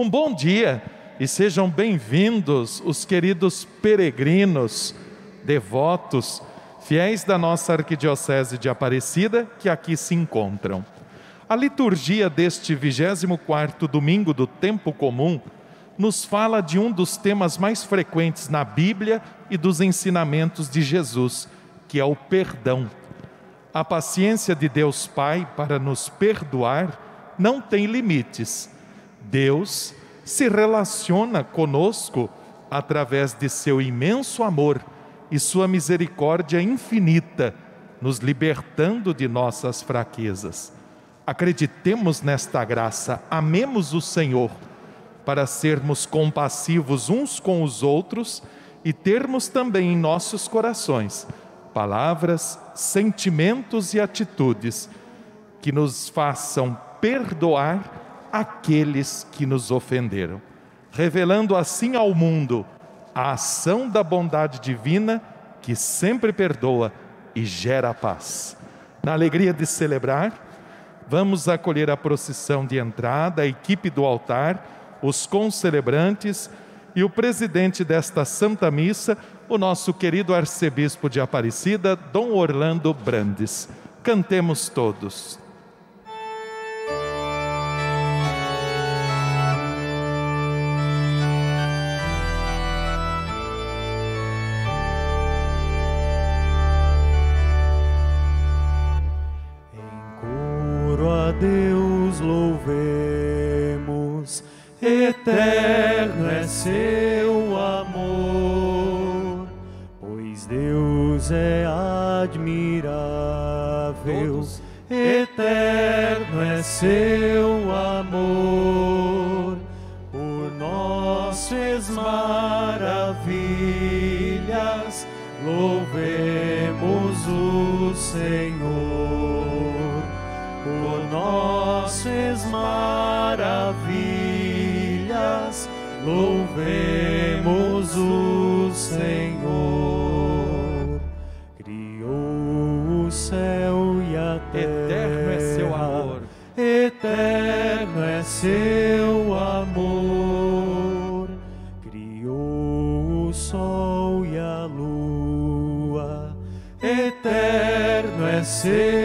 Um bom dia e sejam bem-vindos os queridos peregrinos, devotos, fiéis da nossa Arquidiocese de Aparecida que aqui se encontram. A liturgia deste 24º domingo do tempo comum nos fala de um dos temas mais frequentes na Bíblia e dos ensinamentos de Jesus, que é o perdão. A paciência de Deus Pai para nos perdoar não tem limites. Deus se relaciona conosco através de seu imenso amor e sua misericórdia infinita, nos libertando de nossas fraquezas. Acreditemos nesta graça, amemos o Senhor, para sermos compassivos uns com os outros e termos também em nossos corações palavras, sentimentos e atitudes que nos façam perdoar aqueles que nos ofenderam, revelando assim ao mundo a ação da bondade divina que sempre perdoa e gera paz. Na alegria de celebrar, Vamos acolher a procissão de entrada, a equipe do altar, os concelebrantes e o presidente desta Santa Missa, o nosso querido arcebispo de Aparecida, Dom Orlando Brandes. Cantemos todos. É seu amor, por nós fez maravilhas, louvemos o Senhor, por nós fez maravilhas louvemos o Senhor. Eterno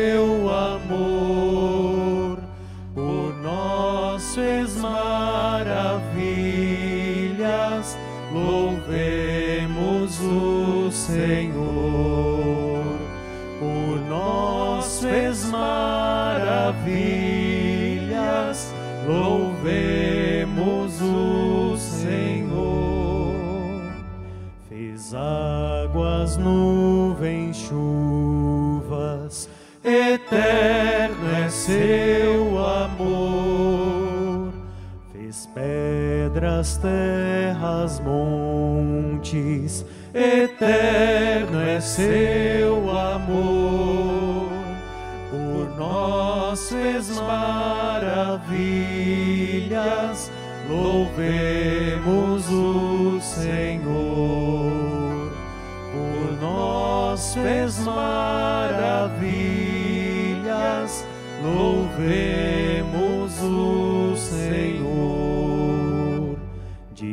pedras, terras, montes, eterno é seu amor. Por nós fez maravilhas, louvemos o Senhor. Por nós fez maravilhas, louvemos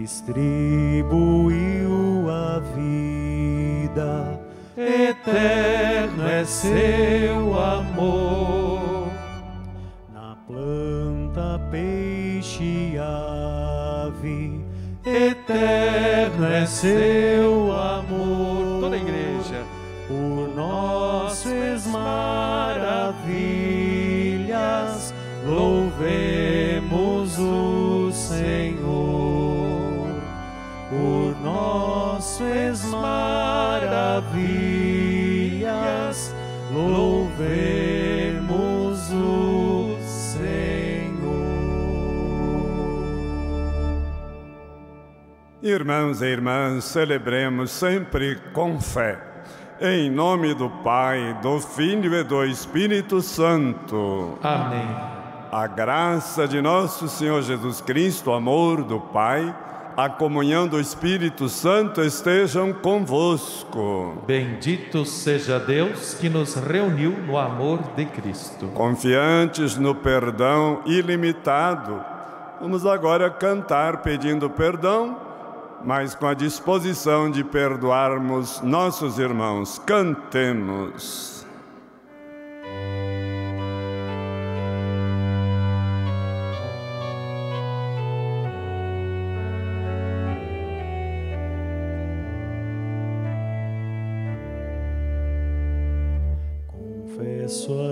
Distribuiu a vida, eterno é seu amor. Na planta, peixe e ave, eterno é seu amor. Maravilhas, louvemos o Senhor. Irmãos e irmãs, celebremos sempre com fé. Em nome do Pai, do Filho e do Espírito Santo. Amém. A graça de nosso Senhor Jesus Cristo, o amor do Pai, a comunhão do Espírito Santo estejam convosco. Bendito seja Deus que nos reuniu no amor de Cristo. Confiantes no perdão ilimitado Vamos agora cantar pedindo perdão, mas com a disposição de perdoarmos nossos irmãos. Cantemos.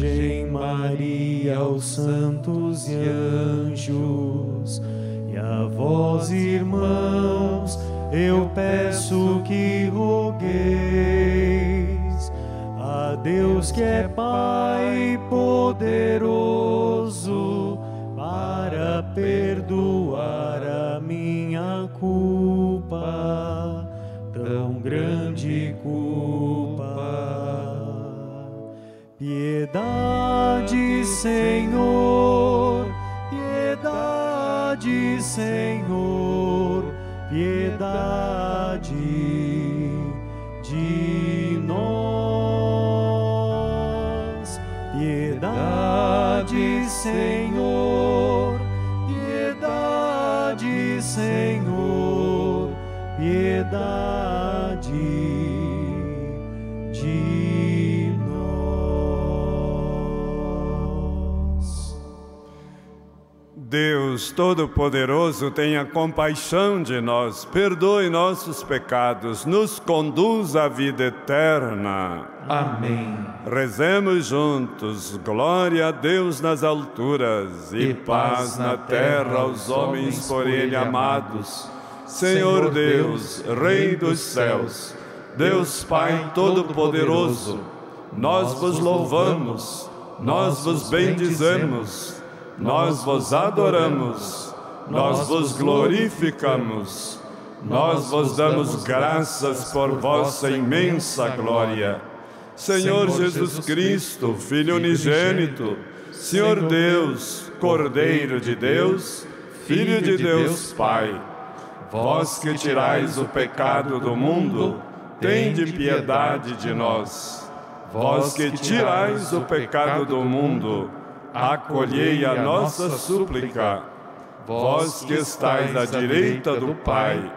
Virgem Maria, aos santos e anjos, e a vós, irmãos, eu peço que rogueis a Deus que é Pai poderoso Piedade, Senhor, piedade, Senhor, piedade de nós. Piedade, Senhor Senhor, piedade Deus Todo-Poderoso, tenha compaixão de nós, perdoe nossos pecados, nos conduz à vida eterna. Amém. Rezemos juntos, glória a Deus nas alturas e, e paz na terra aos homens por Ele amados. Senhor Deus, Rei dos céus, Deus Pai Todo-Poderoso, nós vos louvamos, nós vos bendizemos, nós vos adoramos, nós vos glorificamos, nós vos damos graças por vossa imensa glória. Senhor Jesus Cristo, Filho unigênito, Senhor Deus, Cordeiro de Deus, Filho de Deus Pai, vós que tirais o pecado do mundo, tende piedade de nós. Vós que tirais o pecado do mundo, acolhei a nossa súplica. Vós que estais à direita do Pai,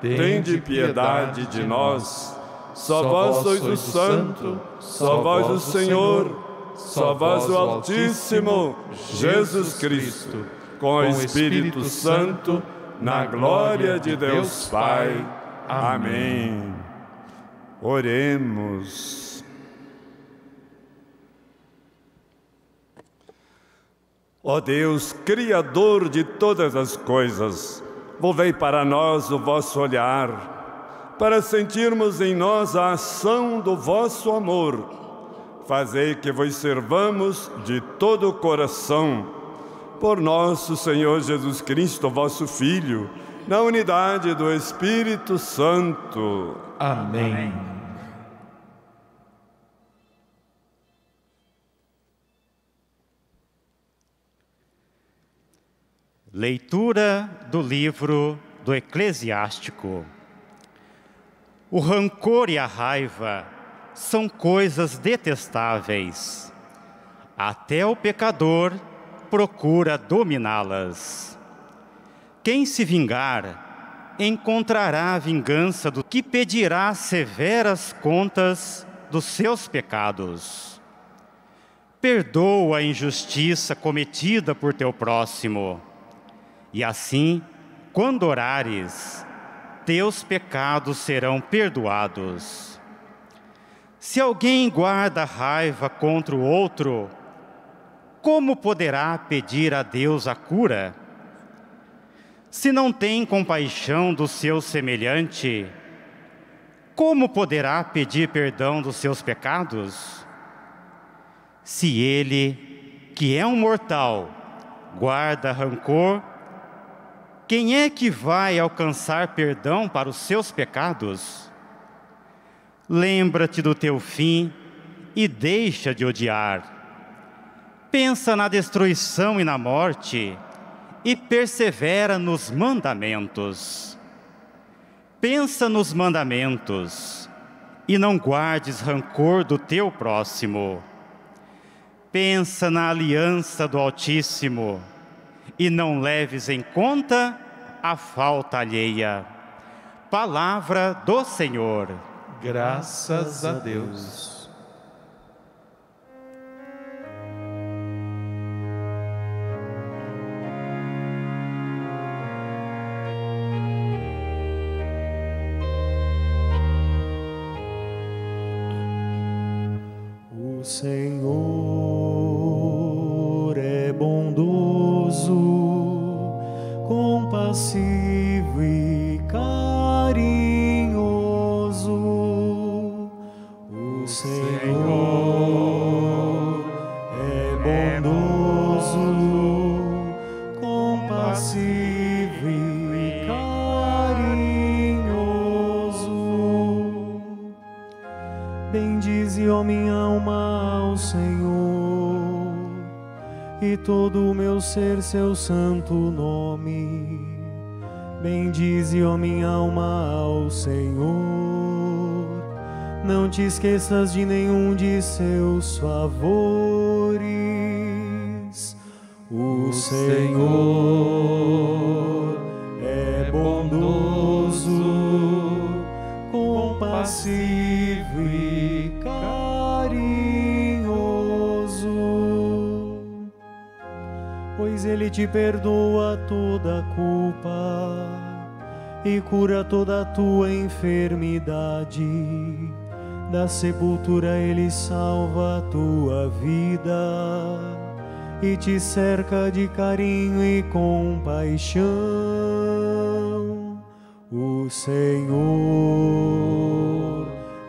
tende piedade de nós. Só vós sois o Santo, só vós o Senhor, só vós o Altíssimo, Jesus Cristo, com o Espírito Santo, na glória de Deus Pai. Amém. Oremos. Ó Deus, Criador de todas as coisas, volvei para nós o vosso olhar para sentirmos em nós a ação do vosso amor. Fazei que vos servamos de todo o coração. Por nosso Senhor Jesus Cristo, vosso Filho, na unidade do Espírito Santo. Amém. Leitura do livro do Eclesiástico. O rancor e a raiva são coisas detestáveis. Até o pecador procura dominá-las. Quem se vingar encontrará a vingança do que pedirá severas contas dos seus pecados. Perdoa a injustiça cometida por teu próximo, e assim, quando orares, teus pecados serão perdoados. Se alguém guarda raiva contra o outro, como poderá pedir a Deus a cura? Se não tem compaixão do seu semelhante, como poderá pedir perdão dos seus pecados? Se ele, que é um mortal, guarda rancor, quem é que vai alcançar perdão para os seus pecados? Lembra-te do teu fim e deixa de odiar. Pensa na destruição e na morte e persevera nos mandamentos. Pensa nos mandamentos e não guardes rancor do teu próximo. Pensa na aliança do Altíssimo e não leves em conta a falta alheia. Palavra do Senhor. Graças a Deus. Santo nome. Bendize, ó minha alma, ao Senhor. Não te esqueças de nenhum de seus favores. O Senhor é bondoso, compassivo Ele te perdoa toda culpa e cura toda tua enfermidade. Da sepultura Ele salva a tua vida e te cerca de carinho e compaixão. O Senhor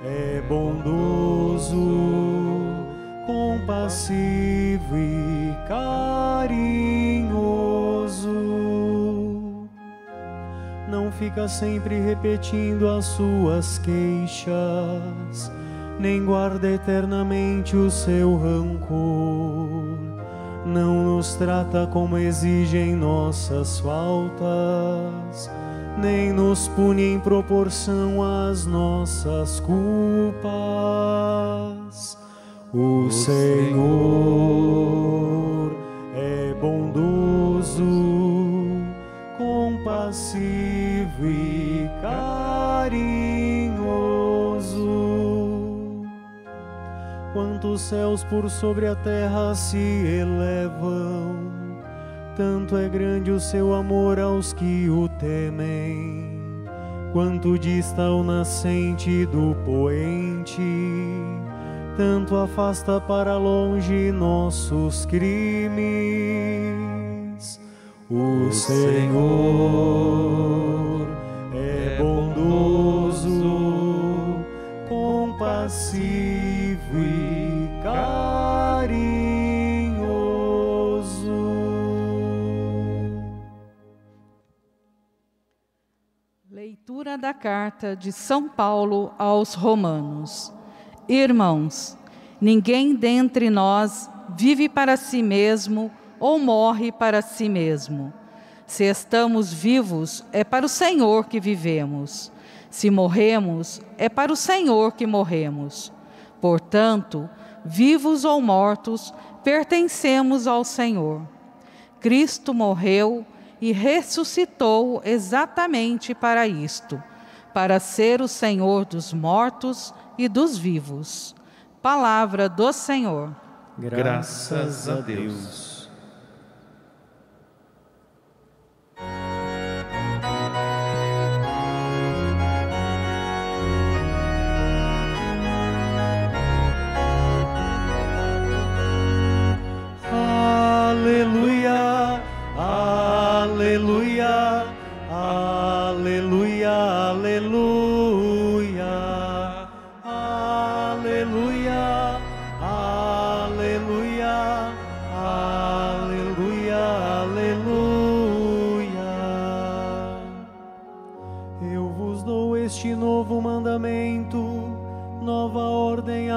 é bondoso, compassivo e carinhoso. Fica sempre repetindo as suas queixas, nem guarda eternamente o seu rancor. Não nos trata como exigem nossas faltas, nem nos pune em proporção às nossas culpas. O Senhor Quantos céus por sobre a terra se elevam, tanto é grande o seu amor aos que o temem. Quanto dista o nascente do poente, tanto afasta para longe nossos crimes. O Senhor da carta de São Paulo aos Romanos. Irmãos, ninguém dentre nós vive para si mesmo ou morre para si mesmo. Se estamos vivos, é para o Senhor que vivemos. Se morremos, é para o Senhor que morremos. Portanto, vivos ou mortos, pertencemos ao Senhor. Cristo morreu e ressuscitou exatamente para isto, para ser o Senhor dos mortos e dos vivos. Palavra do Senhor. Graças a Deus. Aleluia,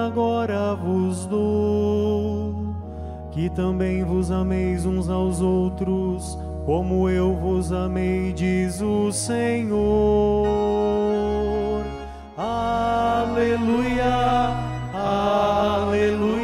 agora vos dou, que também vos ameis uns aos outros, como eu vos amei, diz o Senhor. Aleluia, aleluia,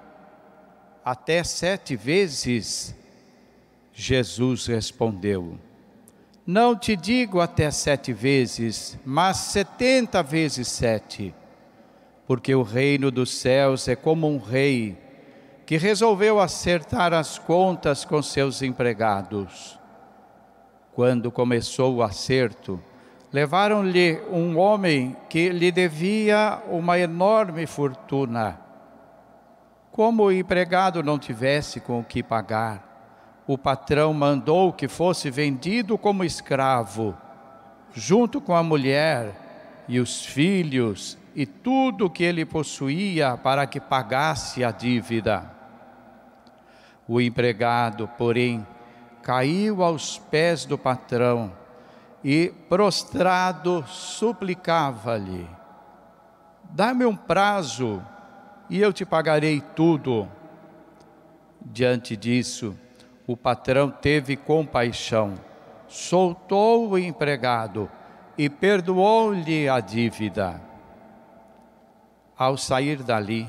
Até sete vezes? Jesus respondeu: Não te digo até sete vezes, mas setenta vezes sete. Porque o reino dos céus é como um rei que resolveu acertar as contas com seus empregados. Quando começou o acerto, levaram-lhe um homem que lhe devia uma enorme fortuna. Como o empregado não tivesse com o que pagar, o patrão mandou que fosse vendido como escravo, junto com a mulher e os filhos e tudo o que ele possuía para que pagasse a dívida. O empregado, porém, caiu aos pés do patrão e, prostrado, suplicava-lhe: Dá-me um prazo e eu te pagarei tudo. Diante disso, o patrão teve compaixão, soltou o empregado e perdoou-lhe a dívida. Ao sair dali,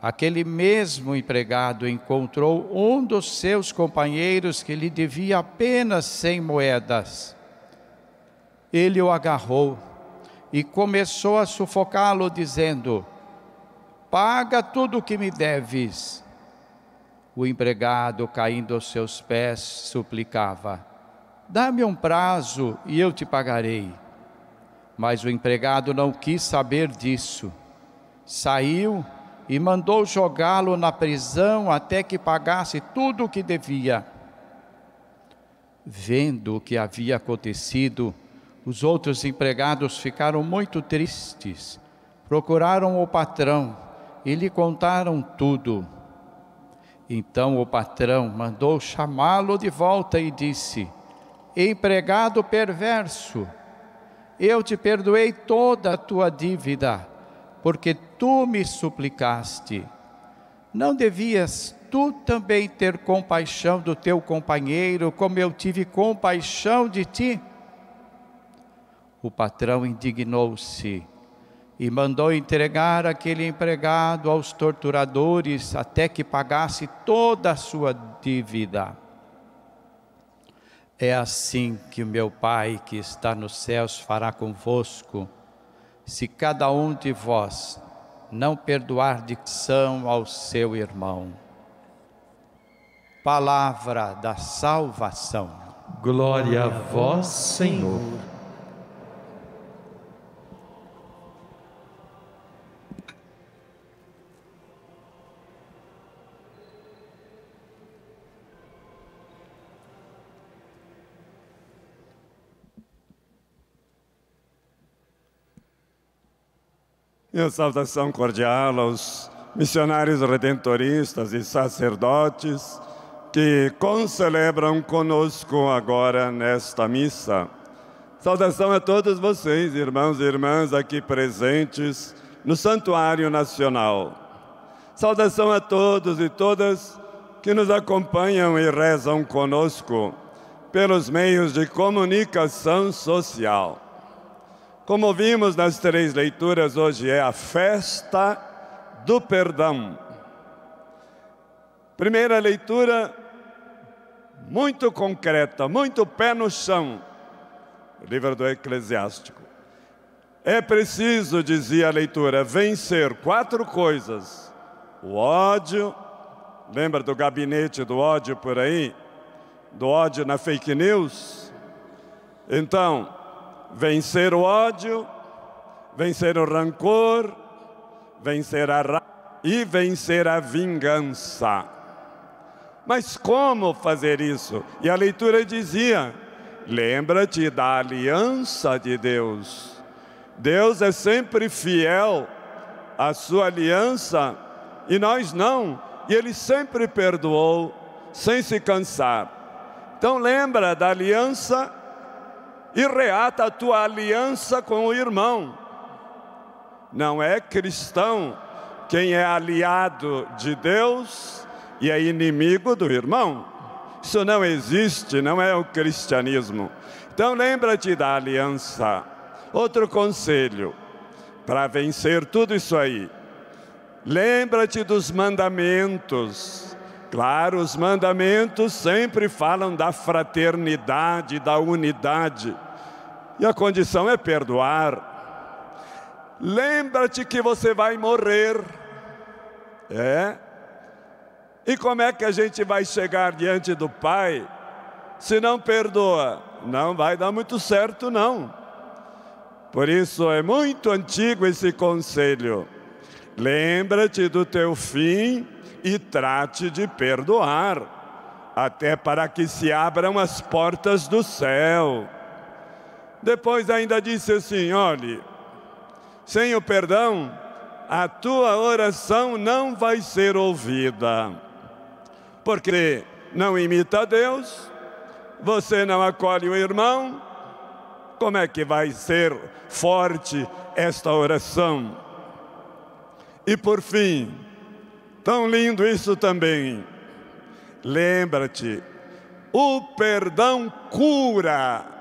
aquele mesmo empregado encontrou um dos seus companheiros que lhe devia apenas cem moedas. Ele o agarrou e começou a sufocá-lo, dizendo: Paga tudo o que me deves. O empregado, caindo aos seus pés, suplicava: Dá-me um prazo e eu te pagarei. Mas o empregado não quis saber disso. Saiu e mandou jogá-lo na prisão até que pagasse tudo o que devia. Vendo o que havia acontecido, os outros empregados ficaram muito tristes. Procuraram o patrão e lhe contaram tudo. Então o patrão mandou chamá-lo de volta e disse: Empregado perverso, eu te perdoei toda a tua dívida, porque tu me suplicaste. Não devias tu também ter compaixão do teu companheiro, como eu tive compaixão de ti? O patrão indignou-se e mandou entregar aquele empregado aos torturadores até que pagasse toda a sua dívida. É assim que o meu Pai que está nos céus fará convosco, se cada um de vós não perdoar dicção ao seu irmão. Palavra da salvação. Glória a vós, Senhor. E a saudação cordial aos missionários redentoristas e sacerdotes que concelebram conosco agora nesta missa. Saudação a todos vocês, irmãos e irmãs aqui presentes no Santuário Nacional. Saudação a todos e todas que nos acompanham e rezam conosco pelos meios de comunicação social. Como vimos nas três leituras, hoje é a festa do perdão. Primeira leitura muito concreta, muito pé no chão. livro do Eclesiástico. É preciso, dizia a leitura, vencer quatro coisas: o ódio, lembra do gabinete do ódio por aí? Do ódio na fake news? Então, vencer o ódio, vencer o rancor, vencer a raiva e vencer a vingança. Mas como fazer isso? E a leitura dizia: lembra-te da aliança de Deus. Deus é sempre fiel à sua aliança e nós não. E ele sempre perdoou sem se cansar. Então lembra da aliança e reata a tua aliança com o irmão. Não é cristão quem é aliado de Deus e é inimigo do irmão. Isso não existe, não é o cristianismo. Então lembra-te da aliança. Outro conselho para vencer tudo isso aí. Lembra-te dos mandamentos. Claro, os mandamentos sempre falam da fraternidade, da unidade. E a condição é perdoar. Lembra-te que você vai morrer. É? E como é que a gente vai chegar diante do Pai se não perdoa? Não vai dar muito certo, não. Por isso é muito antigo esse conselho. Lembra-te do teu fim e trate de perdoar, até para que se abram as portas do céu. Depois ainda disse assim: olhe, sem o perdão, a tua oração não vai ser ouvida. Porque não imita Deus, você não acolhe o irmão, como é que vai ser forte esta oração? E por fim, tão lindo isso também, lembra-te, o perdão cura,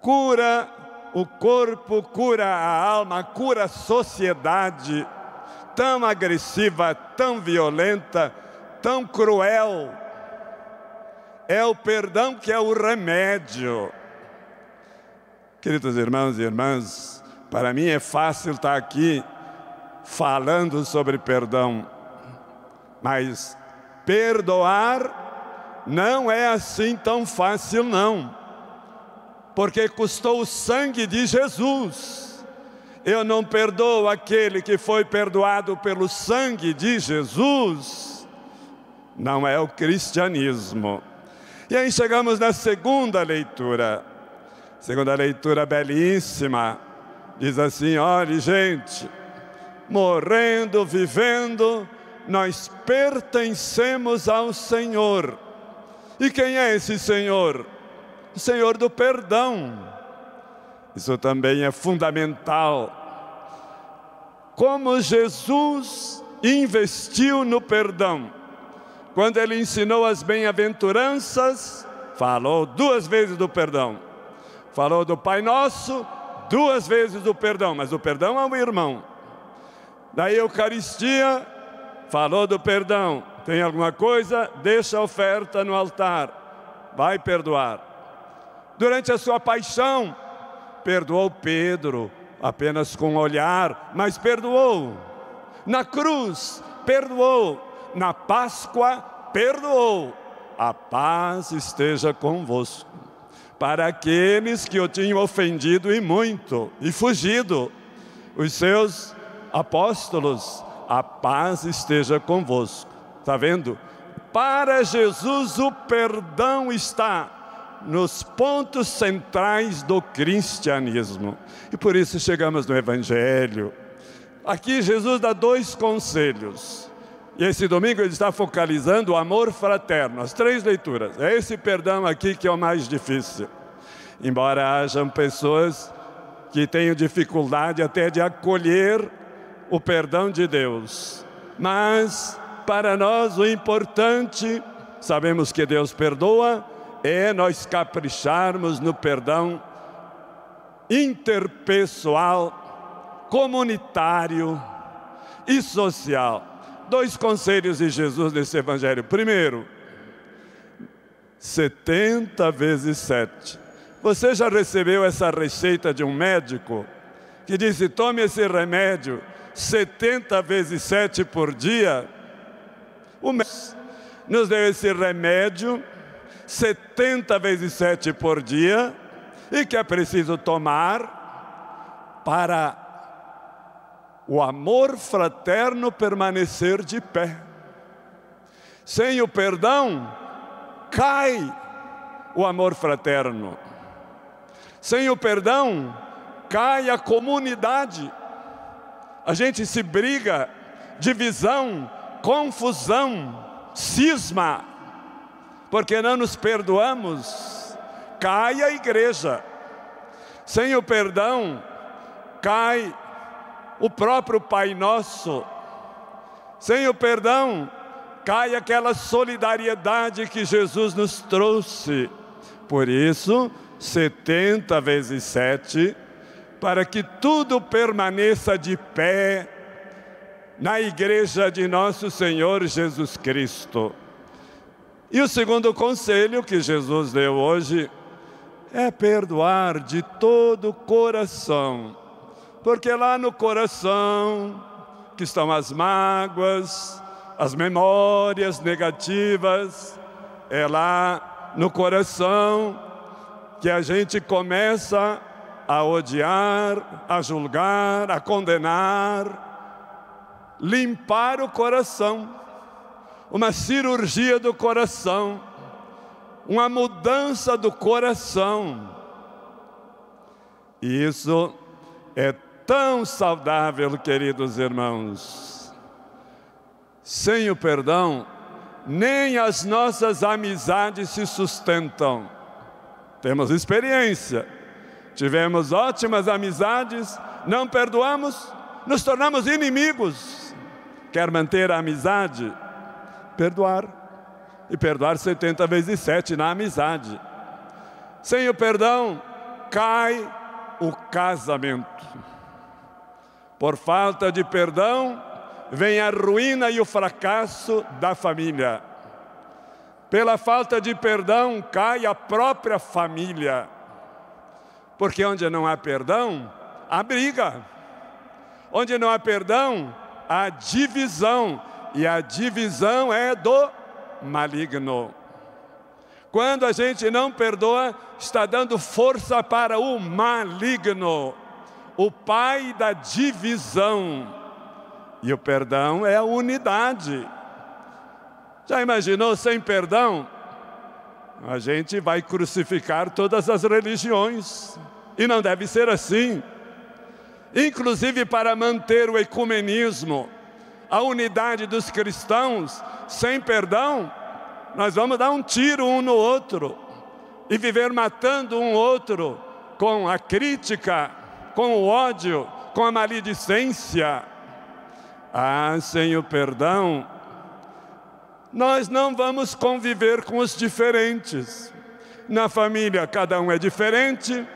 cura o corpo, cura a alma, cura a sociedade tão agressiva, tão violenta, tão cruel. É o perdão que é o remédio. Queridos irmãos e irmãs, para mim é fácil estar aqui falando sobre perdão, mas perdoar não é assim tão fácil, não, porque custou o sangue de Jesus. Eu não perdoo aquele que foi perdoado pelo sangue de Jesus, não é o cristianismo. E aí chegamos na segunda leitura. Segunda leitura belíssima. Diz assim: olhe, gente, morrendo, vivendo, nós pertencemos ao Senhor. E quem é esse Senhor? O Senhor do perdão. Isso também é fundamental. Como Jesus investiu no perdão. Quando ele ensinou as bem-aventuranças, falou duas vezes do perdão Falou do Pai Nosso, duas vezes do perdão, mas o perdão é o irmão. Da Eucaristia, falou do perdão. Tem alguma coisa? Deixa a oferta no altar. Vai perdoar. Durante a sua paixão, perdoou Pedro, apenas com um olhar, mas perdoou. Na cruz, perdoou. Na Páscoa, perdoou. A paz esteja convosco para aqueles que o tinham ofendido e muito, e fugido. Os seus apóstolos, a paz esteja convosco. Está vendo? Para Jesus o perdão está nos pontos centrais do cristianismo. E por isso chegamos no Evangelho. Aqui Jesus dá dois conselhos. E esse domingo ele está focalizando o amor fraterno, as três leituras. É esse perdão aqui que é o mais difícil. Embora hajam pessoas que tenham dificuldade até de acolher o perdão de Deus. Mas para nós o importante, sabemos que Deus perdoa, é nós capricharmos no perdão interpessoal, comunitário e social dois conselhos de Jesus nesse evangelho. Primeiro, 70 vezes 7. Você já recebeu essa receita de um médico que disse: tome esse remédio 70 vezes 7 por dia? O médico nos deu esse remédio 70 vezes 7 por dia e que é preciso tomar para o amor fraterno permanecer de pé. Sem o perdão, cai o amor fraterno. Sem o perdão, cai a comunidade. A gente se briga, divisão, confusão, cisma, porque não nos perdoamos, cai a igreja. Sem o perdão, cai o próprio Pai Nosso. Sem o perdão, cai aquela solidariedade que Jesus nos trouxe. Por isso, 70 vezes 7, para que tudo permaneça de pé na igreja de nosso Senhor Jesus Cristo. E o segundo conselho que Jesus deu hoje é perdoar de todo o coração, porque lá no coração que estão as mágoas, as memórias negativas, é lá no coração que a gente começa a odiar, a julgar, a condenar, limpar o coração uma cirurgia do coração, uma mudança do coração. E isso é tão saudável, queridos irmãos. Sem o perdão, nem as nossas amizades se sustentam. Temos experiência, tivemos ótimas amizades, não perdoamos, nos tornamos inimigos. Quer manter a amizade? Perdoar. E perdoar 70 vezes 7 na amizade. Sem o perdão, cai o casamento. Por falta de perdão, vem a ruína e o fracasso da família. Pela falta de perdão, cai a própria família. Porque onde não há perdão, há briga. Onde não há perdão, há divisão e a divisão é do maligno. Quando a gente não perdoa, está dando força para o maligno, o pai da divisão. E o perdão é a unidade. Já imaginou sem perdão? A gente vai crucificar todas as religiões. E não deve ser assim. Inclusive para manter o ecumenismo a unidade dos cristãos sem perdão, nós vamos dar um tiro um no outro e viver matando um outro com a crítica, com o ódio, com a maledicência. Ah, sem o perdão, nós não vamos conviver com os diferentes. Na família, cada um é diferente.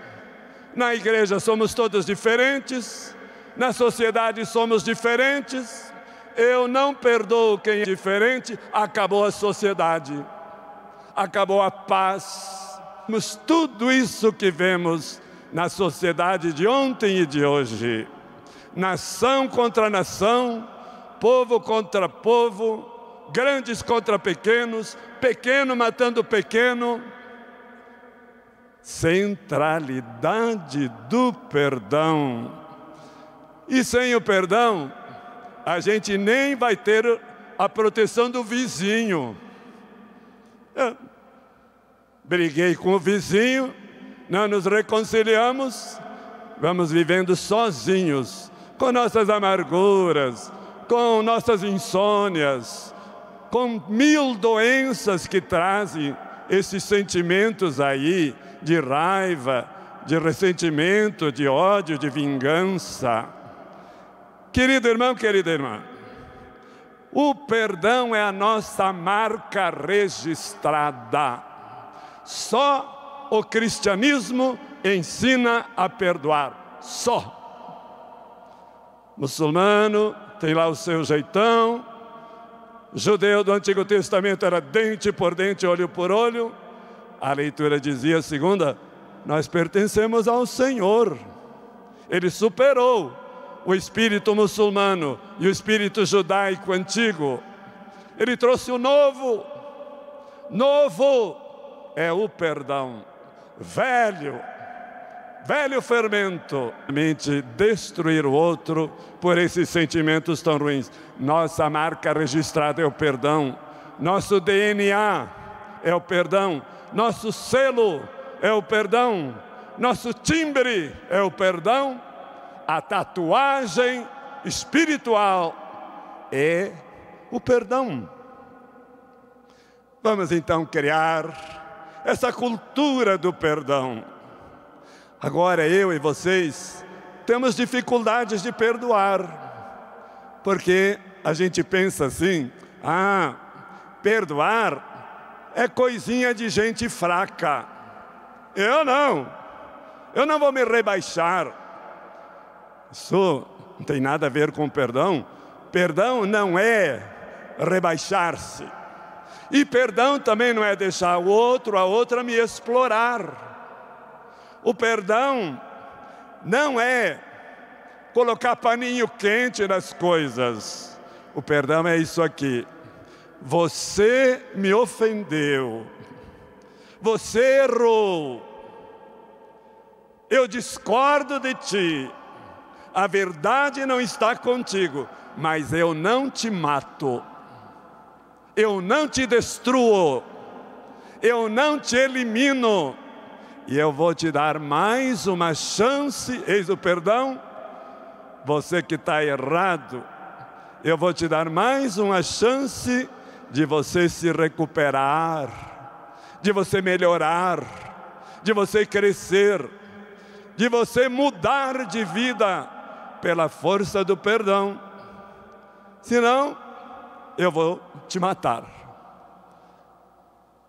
Na igreja, somos todos diferentes. Na sociedade, somos diferentes eu não perdoo quem é diferente, acabou a sociedade, acabou a paz. Mas tudo isso que vemos na sociedade de ontem e de hoje, nação contra nação, povo contra povo, grandes contra pequenos, pequeno matando pequeno, centralidade do perdão. E sem o perdão, a gente nem vai ter a proteção do vizinho. Eu briguei com o vizinho, não nos reconciliamos, vamos vivendo sozinhos, com nossas amarguras, com nossas insônias, com mil doenças que trazem esses sentimentos aí de raiva, de ressentimento, de ódio, de vingança. Querido irmão, querida irmã, o perdão é a nossa marca registrada. Só o cristianismo ensina a perdoar. Só. Muçulmano tem lá o seu jeitão. Judeu do Antigo Testamento era dente por dente, olho por olho. a leitura dizia, segunda, nós pertencemos ao Senhor. Ele superou o espírito muçulmano e o espírito judaico antigo. Ele trouxe o novo. Novo é o perdão. Velho, velho fermento, mente destruir o outro por esses sentimentos tão ruins. Nossa marca registrada é o perdão. Nosso DNA é o perdão. Nosso selo é o perdão. Nosso timbre é o perdão. A tatuagem espiritual é o perdão. Vamos então criar essa cultura do perdão. Agora eu e vocês temos dificuldades de perdoar, porque a gente pensa assim: ah, perdoar é coisinha de gente fraca. Eu não, eu não vou me rebaixar. Isso não tem nada a ver com perdão. Perdão não é rebaixar-se. E perdão também não é deixar o outro, a outra me explorar. O perdão não é colocar paninho quente nas coisas. O perdão é isso aqui. Você me ofendeu. Você errou. Eu discordo de ti. A verdade não está contigo, mas eu não te mato. Eu não te destruo. Eu não te elimino e eu vou te dar mais uma chance, eis o perdão. Você que está errado, eu vou te dar mais uma chance de você se recuperar, de você melhorar, de você crescer, de você mudar de vida pela força do perdão. Senão, eu vou te matar.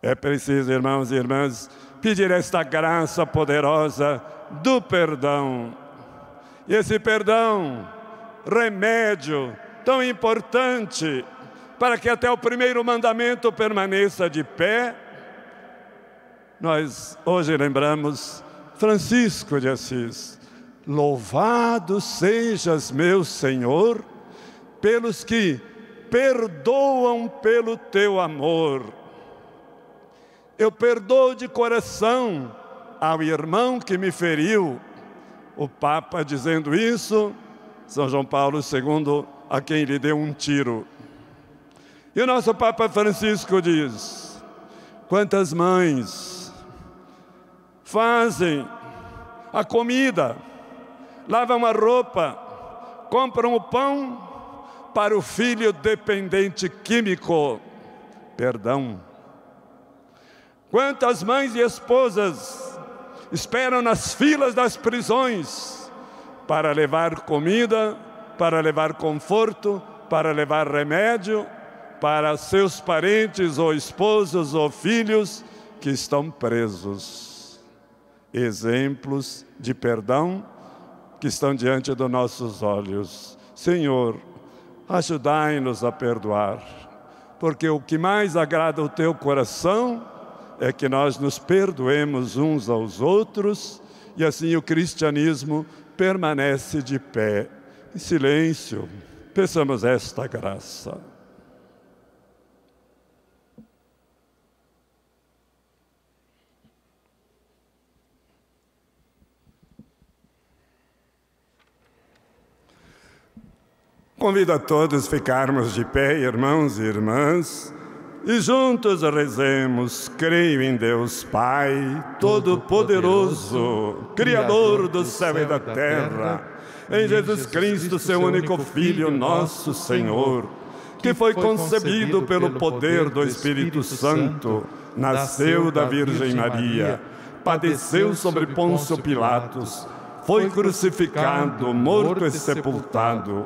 É preciso, irmãos e irmãs, pedir esta graça poderosa do perdão. E esse perdão, remédio tão importante para que até o primeiro mandamento permaneça de pé. Nós hoje lembramos Francisco de Assis. Louvado sejas, meu Senhor, pelos que perdoam pelo teu amor eu perdoo de coração ao irmão que me feriu. O Papa dizendo isso, São João Paulo II, a quem lhe deu um tiro. E o nosso Papa Francisco diz: quantas mães fazem a comida, lavam a roupa, compram o pão para o filho dependente químico. Perdão Quantas mães e esposas esperam nas filas das prisões para levar comida, para levar conforto, para levar remédio para seus parentes ou esposos ou filhos que estão presos. Exemplos de perdão que estão diante dos nossos olhos. Senhor, ajudai-nos a perdoar, porque o que mais agrada o teu coração é que nós nos perdoemos uns aos outros e assim o cristianismo permanece de pé. Em silêncio, peçamos esta graça. Convido a todos ficarmos de pé, irmãos e irmãs. E juntos rezemos, creio em Deus Pai, Todo-Poderoso, Criador do céu e da terra, em Jesus Cristo, seu único Filho, nosso Senhor, que foi concebido pelo poder do Espírito Santo, nasceu da Virgem Maria, padeceu sobre Pôncio Pilatos, foi crucificado, morto e sepultado,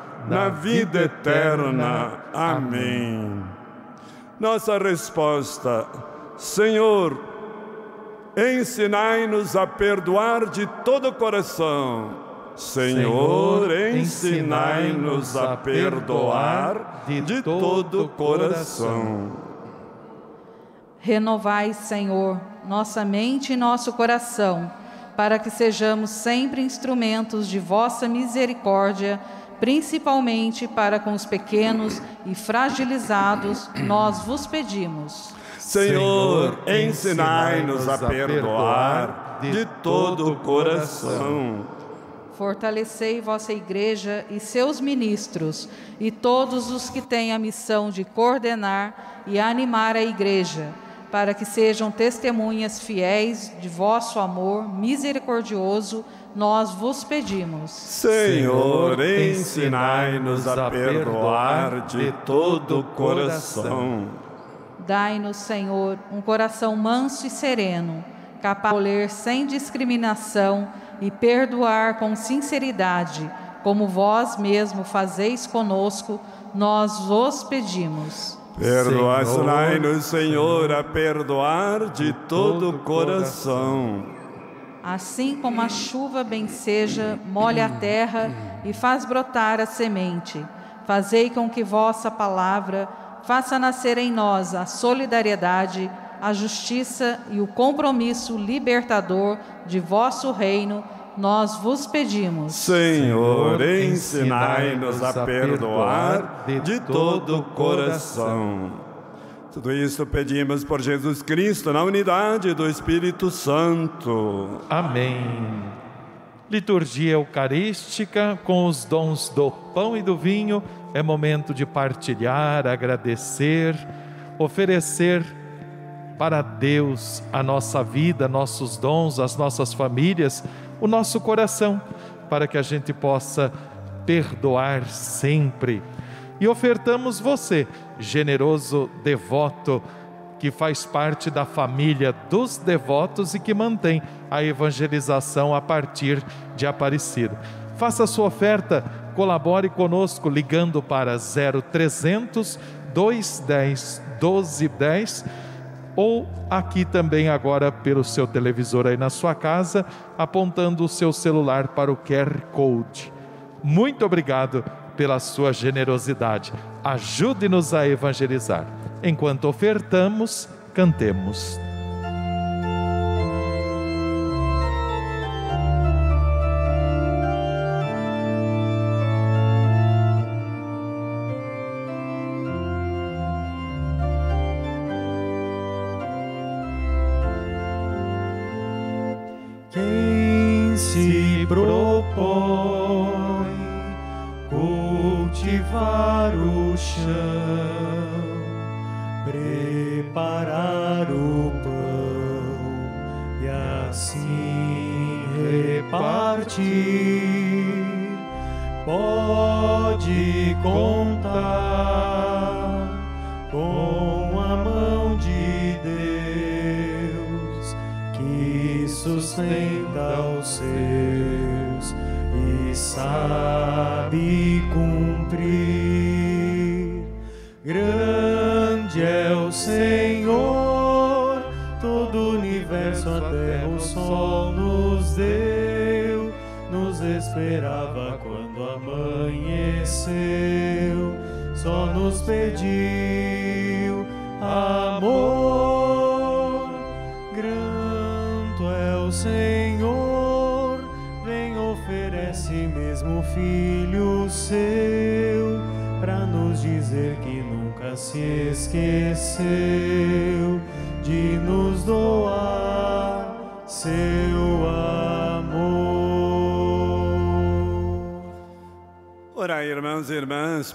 na vida eterna. Amém. Nossa resposta, Senhor, ensinai-nos a perdoar de todo o coração. Senhor, ensinai-nos a perdoar de todo o coração. Renovai, Senhor, nossa mente e nosso coração, para que sejamos sempre instrumentos de vossa misericórdia, principalmente para com os pequenos e fragilizados, nós vos pedimos. Senhor, ensinai-nos a perdoar de todo o coração. Fortalecei vossa igreja e seus ministros e todos os que têm a missão de coordenar e animar a igreja para que sejam testemunhas fiéis de vosso amor misericordioso, nós vos pedimos. Senhor, ensinai-nos a perdoar de todo o coração. Dai-nos, Senhor, um coração manso e sereno, capaz de ler sem discriminação e perdoar com sinceridade, como vós mesmo fazeis conosco, nós vos pedimos. Perdoai-nos, Senhor, a perdoar de todo o coração. Assim como a chuva bem seja, molha a terra e faz brotar a semente, fazei com que vossa palavra faça nascer em nós a solidariedade, a justiça e o compromisso libertador de vosso reino nós vos pedimos. Senhor, ensinai-nos a perdoar de todo o coração. Tudo isso pedimos por Jesus Cristo, na unidade do Espírito Santo. Amém. Liturgia Eucarística com os dons do pão e do vinho é momento de partilhar, agradecer, oferecer para Deus a nossa vida, nossos dons, as nossas famílias o nosso coração, para que a gente possa perdoar sempre. E ofertamos você, generoso devoto, que faz parte da família dos devotos e que mantém a evangelização a partir de Aparecida. Faça sua oferta, colabore conosco ligando para 0300 210 1210 ou aqui também agora pelo seu televisor aí na sua casa, apontando o seu celular para o QR Code. Muito obrigado pela sua generosidade. Ajude-nos a evangelizar. Enquanto ofertamos, cantemos. sustenta os seus e sabe cumprir. Grande é o Senhor, todo o universo, a terra, o sol nos deu, nos esperava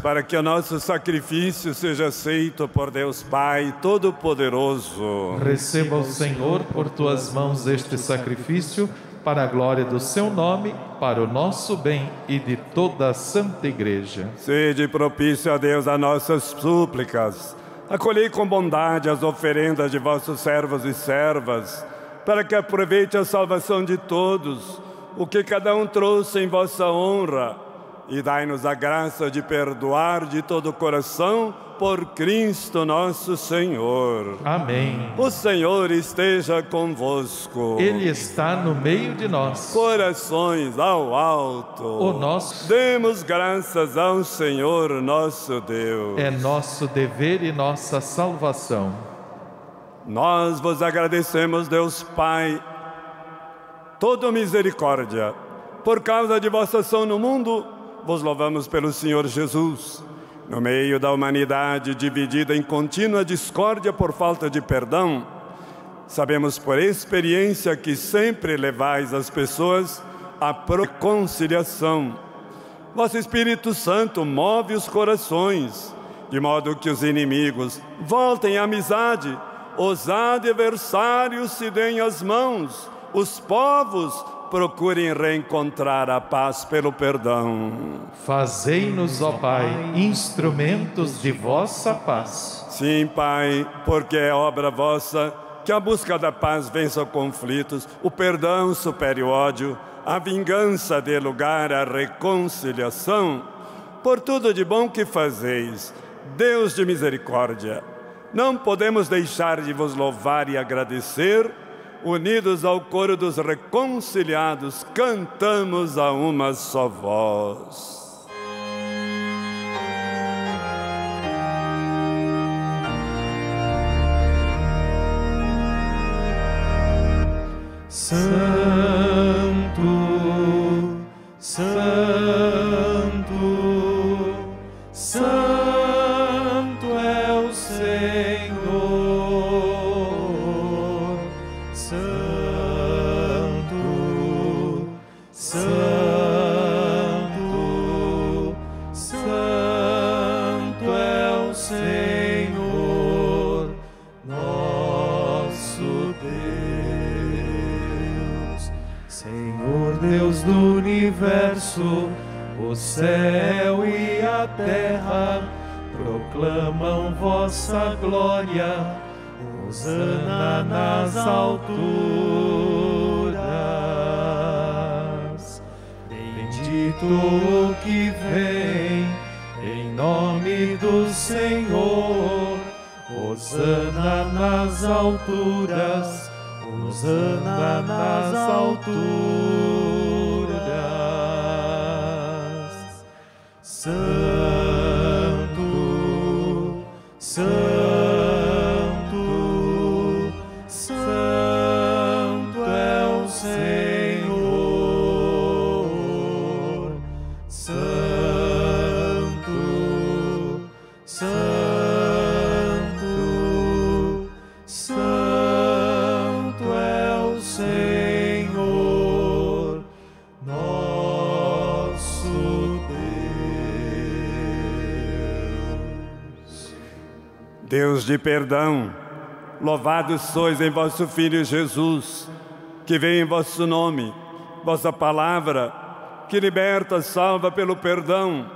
para que o nosso sacrifício seja aceito por Deus Pai Todo-Poderoso. Receba o Senhor por tuas mãos este sacrifício, para a glória do seu nome, para o nosso bem e de toda a Santa Igreja. Sede propício a Deus a nossas súplicas. Acolhei com bondade as oferendas de vossos servos e servas para que aproveite a salvação de todos, o que cada um trouxe em vossa honra, e dai-nos a graça de perdoar de todo o coração por Cristo nosso Senhor. Amém. O Senhor esteja convosco. Ele está no meio de nós. Corações ao alto. O nosso Demos graças ao Senhor nosso Deus. é nosso dever e nossa salvação. Nós vos agradecemos, Deus Pai, toda misericórdia. Por causa de vossa ação no mundo, vos louvamos pelo Senhor Jesus. No meio da humanidade dividida em contínua discórdia por falta de perdão, sabemos por experiência que sempre levais as pessoas à reconciliação. Vosso Espírito Santo move os corações, de modo que os inimigos voltem à amizade, os adversários se deem as mãos, os povos procurem reencontrar a paz pelo perdão. Fazei-nos, ó Pai, instrumentos de vossa paz. Sim, Pai, porque é obra vossa que a busca da paz vença conflitos, o perdão supere o ódio, a vingança dê lugar à reconciliação. Por tudo de bom que fazeis, Deus de misericórdia, não podemos deixar de vos louvar e agradecer. Unidos ao coro dos reconciliados, cantamos a uma só voz. Santo, Santo, céu e a terra proclamam vossa glória. Hosana nas alturas. Bendito o que vem em nome do Senhor. Hosana nas alturas. Hosana nas alturas. Santo, Santo, de perdão, louvado sois em vosso Filho Jesus, que vem em vosso nome, vossa palavra, que liberta, salva pelo perdão.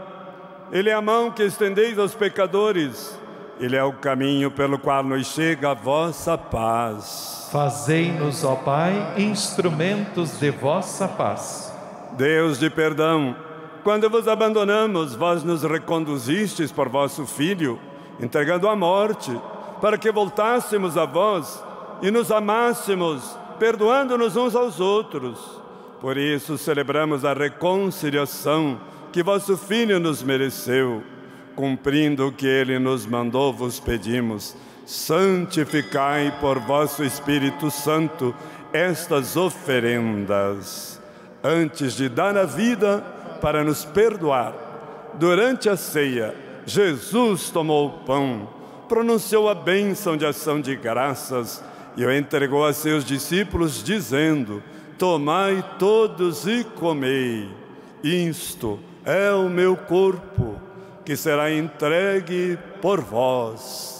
Ele é a mão que estendeis aos pecadores, ele é o caminho pelo qual nos chega a vossa paz. Fazei-nos, ó Pai, instrumentos de vossa paz. Deus de perdão, quando vos abandonamos, vós nos reconduzistes por vosso Filho, entregando à morte, para que voltássemos a vós e nos amássemos, perdoando-nos uns aos outros. Por isso celebramos a reconciliação que vosso Filho nos mereceu. Cumprindo o que ele nos mandou, vos pedimos: santificai por vosso Espírito Santo estas oferendas, antes de dar a vida para nos perdoar. Durante a ceia, Jesus tomou o pão, pronunciou a bênção de ação de graças e o entregou a seus discípulos, dizendo: Tomai todos e comei. Isto é o meu corpo, que será entregue por vós.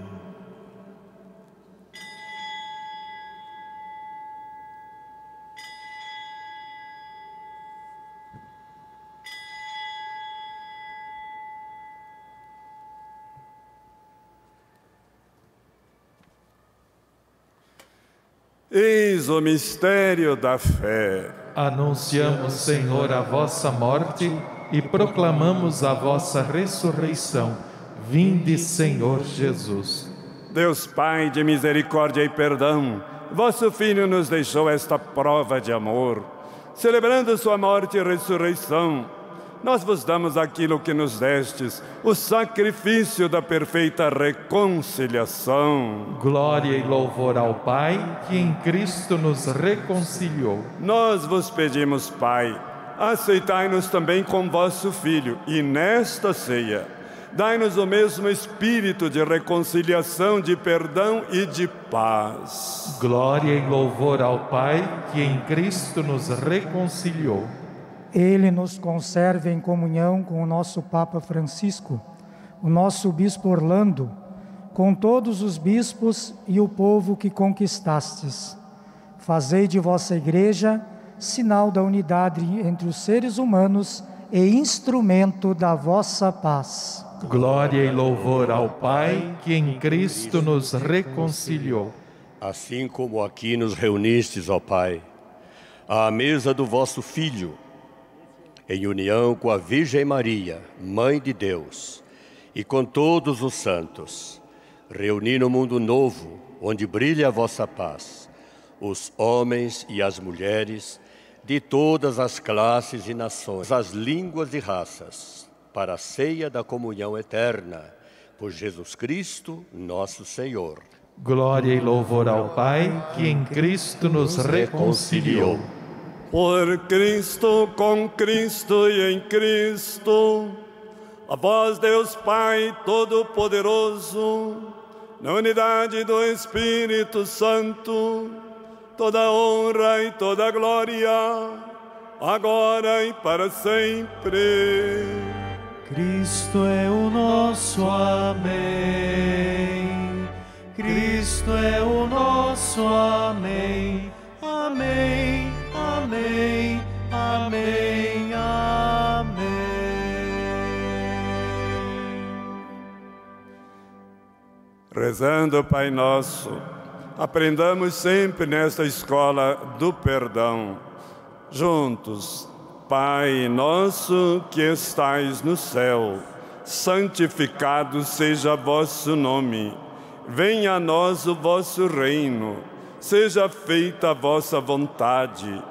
Eis o mistério da fé. Anunciamos, Senhor, a vossa morte e proclamamos a vossa ressurreição. Vinde, Senhor Jesus. Deus Pai de misericórdia e perdão, vosso Filho nos deixou esta prova de amor. Celebrando sua morte e ressurreição, nós vos damos aquilo que nos destes, o sacrifício da perfeita reconciliação. Glória e louvor ao Pai, que em Cristo nos reconciliou. Nós vos pedimos, Pai, aceitai-nos também com vosso Filho, e nesta ceia, dai-nos o mesmo espírito de reconciliação, de perdão e de paz. Glória e louvor ao Pai, que em Cristo nos reconciliou. Ele nos conserve em comunhão com o nosso Papa Francisco, o nosso Bispo Orlando, com todos os bispos e o povo que conquistastes. Fazei de vossa Igreja sinal da unidade entre os seres humanos e instrumento da vossa paz. Glória e louvor ao Pai, que em Cristo nos reconciliou. Assim como aqui nos reunistes, ó Pai, à mesa do vosso Filho, em união com a Virgem Maria, Mãe de Deus, e com todos os santos, reuni no mundo novo, onde brilha a vossa paz, os homens e as mulheres de todas as classes e nações, as línguas e raças, para a ceia da comunhão eterna, por Jesus Cristo, nosso Senhor. Glória e louvor ao Pai, que em Cristo nos reconciliou por Cristo, com Cristo e em Cristo, a vós, Deus Pai Todo-Poderoso, na unidade do Espírito Santo, toda honra e toda glória, agora e para sempre. Cristo é o nosso Amém. Cristo é o nosso Amém. Amém. Amém, amém, amém. Rezando, Pai Nosso, aprendamos sempre nesta escola do perdão. Juntos, Pai nosso que estais no céu, santificado seja vosso nome. Venha a nós o vosso reino. Seja feita a vossa vontade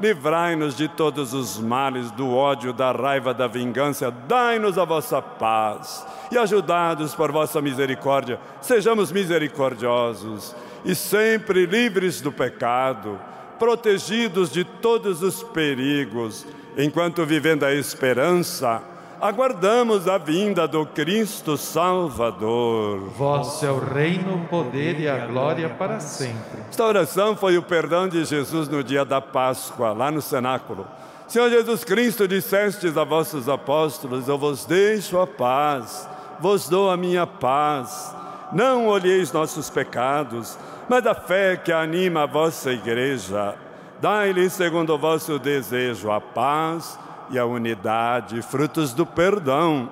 Livrai-nos de todos os males, do ódio, da raiva, da vingança. Dai-nos a vossa paz e ajudados por vossa misericórdia, sejamos misericordiosos e sempre livres do pecado, protegidos de todos os perigos, enquanto vivendo a esperança, aguardamos a vinda do Cristo Salvador. Vosso é o reino, o poder e a glória para sempre. Esta oração foi o perdão de Jesus no dia da Páscoa, lá no cenáculo. Senhor Jesus Cristo, dissestes a vossos apóstolos: Eu vos deixo a paz vos dou a minha paz. Não olheis nossos pecados, mas a fé que anima a vossa igreja. Dai-lhe, segundo o vosso desejo, a paz e a unidade, frutos do perdão.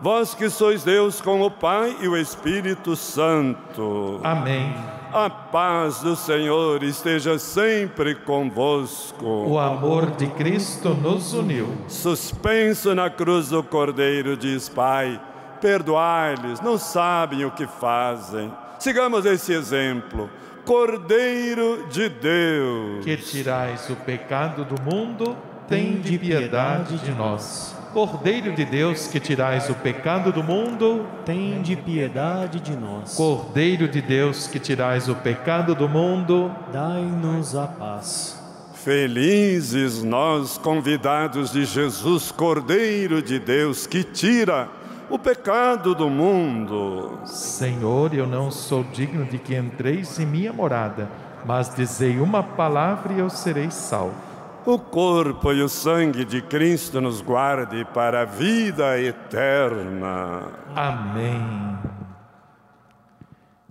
Vós que sois Deus com o Pai e o Espírito Santo. Amém. A paz do Senhor esteja sempre convosco. O amor de Cristo nos uniu. Suspenso na cruz do Cordeiro, diz Pai perdoai-lhes, não sabem o que fazem. Sigamos esse exemplo. Cordeiro de Deus, que tirais o pecado do mundo, tende piedade de nós. Cordeiro de Deus, que tirais o pecado do mundo, tende piedade de nós. Cordeiro de Deus, que tirais o pecado do mundo, dai-nos a paz. Felizes nós, convidados de Jesus, Cordeiro de Deus, que tira o pecado do mundo. Senhor, eu não sou digno de que entreis em minha morada, mas dizei uma palavra e eu serei salvo. O corpo e o sangue de Cristo nos guarde para a vida eterna. Amém.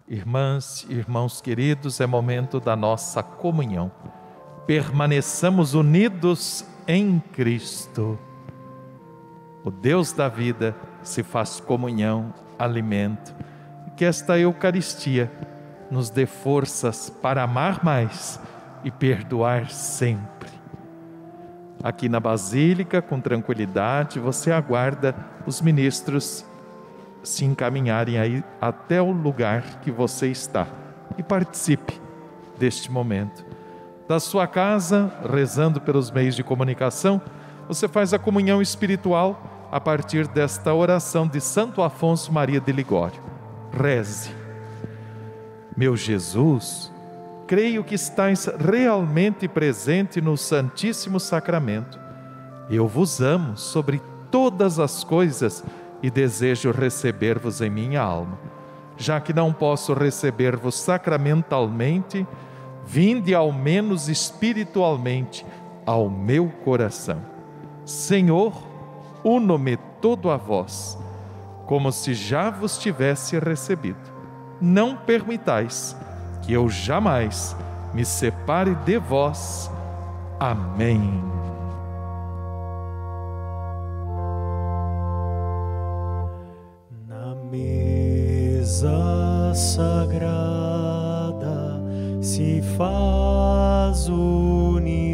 Irmãs e irmãos queridos, é momento da nossa comunhão. Permaneçamos unidos em Cristo. O Deus da vida se faz comunhão, alimento. Que esta Eucaristia nos dê forças para amar mais e perdoar sempre. Aqui na Basílica, com tranquilidade, você aguarda os ministros se encaminharem aí até o lugar que você está e participe deste momento. Da sua casa, rezando pelos meios de comunicação, você faz a comunhão espiritual a partir desta oração de Santo Afonso Maria de Ligório. Reze. Meu Jesus, creio que estáis realmente presente no Santíssimo Sacramento. Eu vos amo sobre todas as coisas e desejo receber-vos em minha alma. Já que não posso receber-vos sacramentalmente, vinde ao menos espiritualmente ao meu coração. Senhor, uno-me todo a vós, como se já vos tivesse recebido. Não permitais que eu jamais me separe de vós. Amém. Na mesa sagrada se faz unidade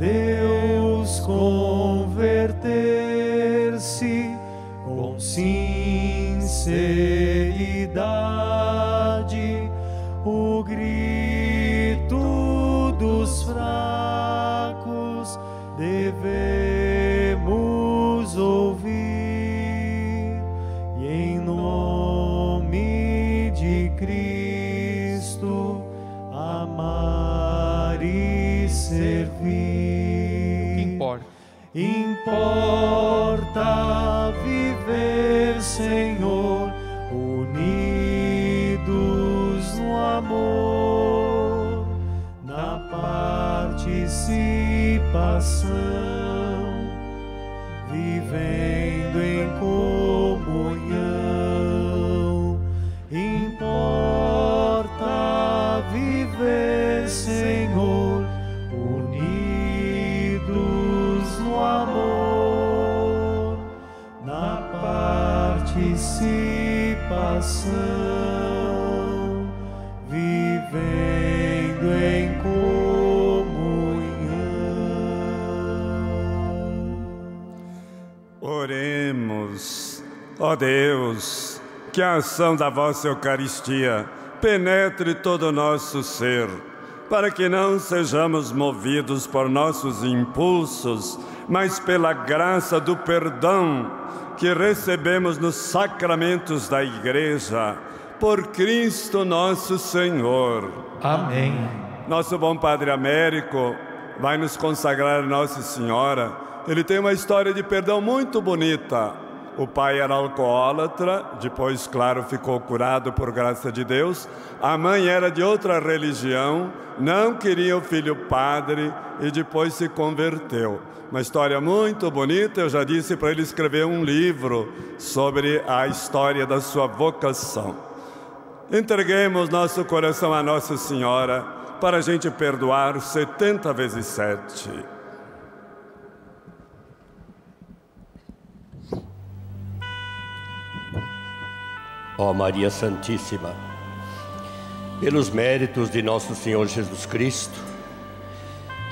Deus converter-se in Deus, que a ação da vossa Eucaristia penetre todo o nosso ser, para que não sejamos movidos por nossos impulsos, mas pela graça do perdão que recebemos nos sacramentos da Igreja, por Cristo nosso Senhor. Amém. Nosso bom Padre Américo vai nos consagrar Nossa Senhora. Ele tem uma história de perdão muito bonita. O pai era alcoólatra, depois, claro, ficou curado por graça de Deus. A mãe era de outra religião, não queria o filho padre e depois se converteu. Uma história muito bonita, eu já disse para ele escrever um livro sobre a história da sua vocação. Entreguemos nosso coração a Nossa Senhora para a gente perdoar 70 vezes sete. Ó Maria Santíssima, pelos méritos de nosso Senhor Jesus Cristo,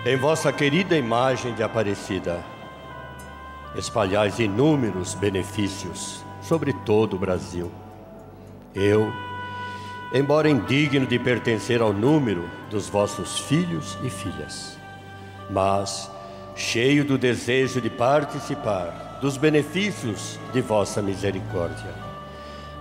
em vossa querida imagem de Aparecida, espalhais inúmeros benefícios sobre todo o Brasil. Eu, embora indigno de pertencer ao número dos vossos filhos e filhas, mas cheio do desejo de participar dos benefícios de vossa misericórdia,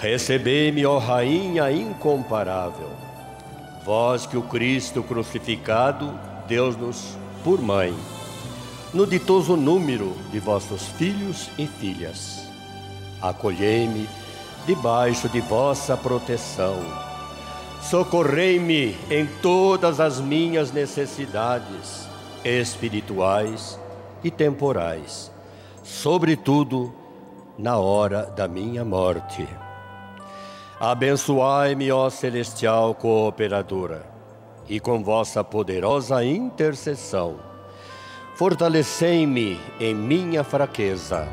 Recebei-me, ó Rainha incomparável, vós que o Cristo crucificado deu-nos por mãe, no ditoso número de vossos filhos e filhas. Acolhei-me debaixo de vossa proteção. Socorrei-me em todas as minhas necessidades espirituais e temporais, sobretudo na hora da minha morte. Abençoai-me, ó celestial cooperadora, e com vossa poderosa intercessão, fortalecei-me em minha fraqueza,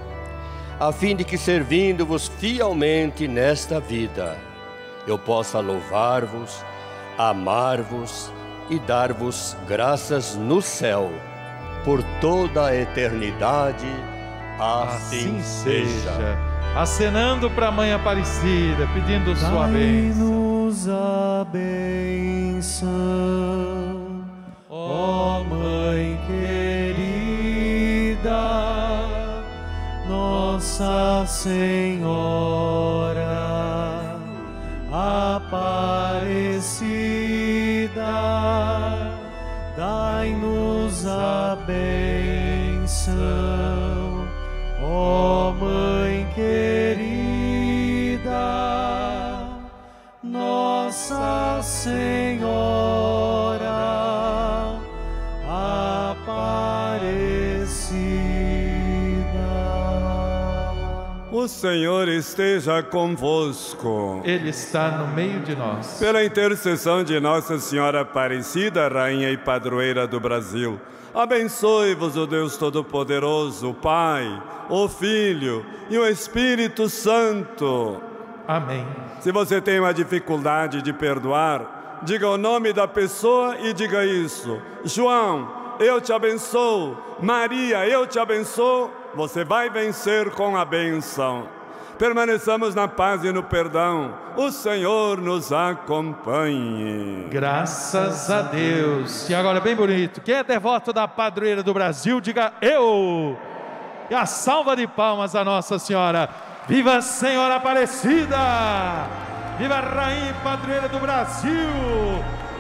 a fim de que, servindo-vos fielmente nesta vida, eu possa louvar-vos, amar-vos e dar-vos graças no céu, por toda a eternidade. Assim, assim seja. seja acenando para a Mãe Aparecida, pedindo sua bênção. Dai-nos a bênção, ó Mãe querida, Nossa Senhora Aparecida, dai-nos a bênção, ó Mãe querida, Nossa Senhora Aparecida. O Senhor esteja convosco. Ele está no meio de nós. Pela intercessão de Nossa Senhora Aparecida, Rainha e Padroeira do Brasil, abençoe-vos o Deus Todo-Poderoso, o Pai, o Filho e o Espírito Santo. Amém. Se você tem uma dificuldade de perdoar, diga o nome da pessoa e diga isso. João, eu te abençoo. Maria, eu te abençoo. Você vai vencer com a benção. Permaneçamos na paz e no perdão. O Senhor nos acompanhe. Graças a Deus. E agora, bem bonito. Quem é devoto da padroeira do Brasil, diga eu. E a salva de palmas a Nossa Senhora. Viva Senhora Aparecida! Viva a Rainha Padroeira do Brasil!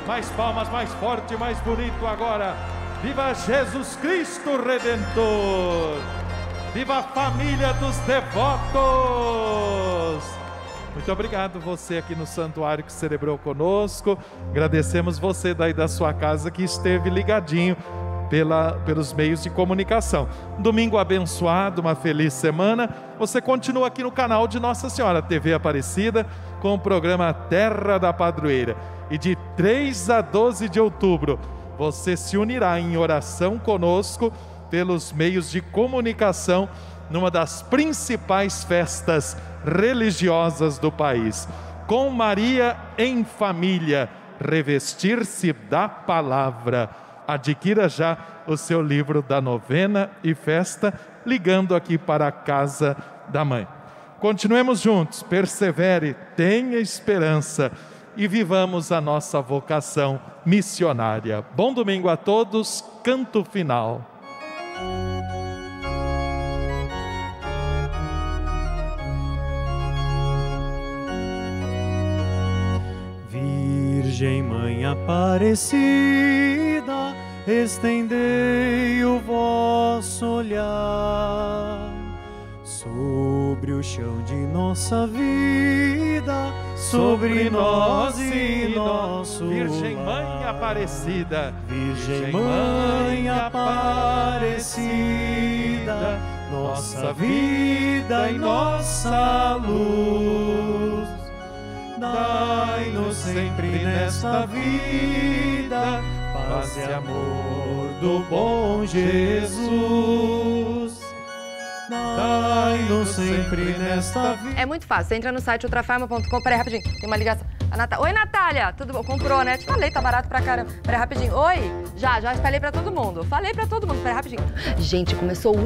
Mais palmas, mais forte, mais bonito agora. Viva Jesus Cristo Redentor! Viva a família dos devotos! Muito obrigado você aqui no santuário que celebrou conosco. Agradecemos você daí da sua casa que esteve ligadinho pela, pelos meios de comunicação. Domingo abençoado, uma feliz semana. Você continua aqui no canal de Nossa Senhora TV Aparecida com o programa Terra da Padroeira. E de 3 a 12 de outubro, você se unirá em oração conosco pelos meios de comunicação numa das principais festas religiosas do país. Com Maria em família, revestir-se da palavra. Adquira já o seu livro da novena e festa, ligando aqui para a casa da mãe. Continuemos juntos, persevere, tenha esperança e vivamos a nossa vocação missionária. Bom domingo a todos, canto final. Virgem Mãe Aparecida, estendei o vosso olhar. Sobre o chão de nossa vida, sobre nós e nosso Virgem Mãe Aparecida, Virgem Mãe Aparecida, nossa vida e nossa luz. Dai-nos sempre nesta vida paz e amor do bom Jesus. Dai-nos sempre nesta vida. É muito fácil. Você entra no site ultrafarma.com. Peraí, rapidinho. Tem uma ligação. A Nata... Oi, Natália. Tudo bom? Comprou, né? Te falei, tá barato pra caramba. Peraí, rapidinho. Oi. Já, já espalhei pra todo mundo. Falei pra todo mundo. Peraí, rapidinho. Gente, começou o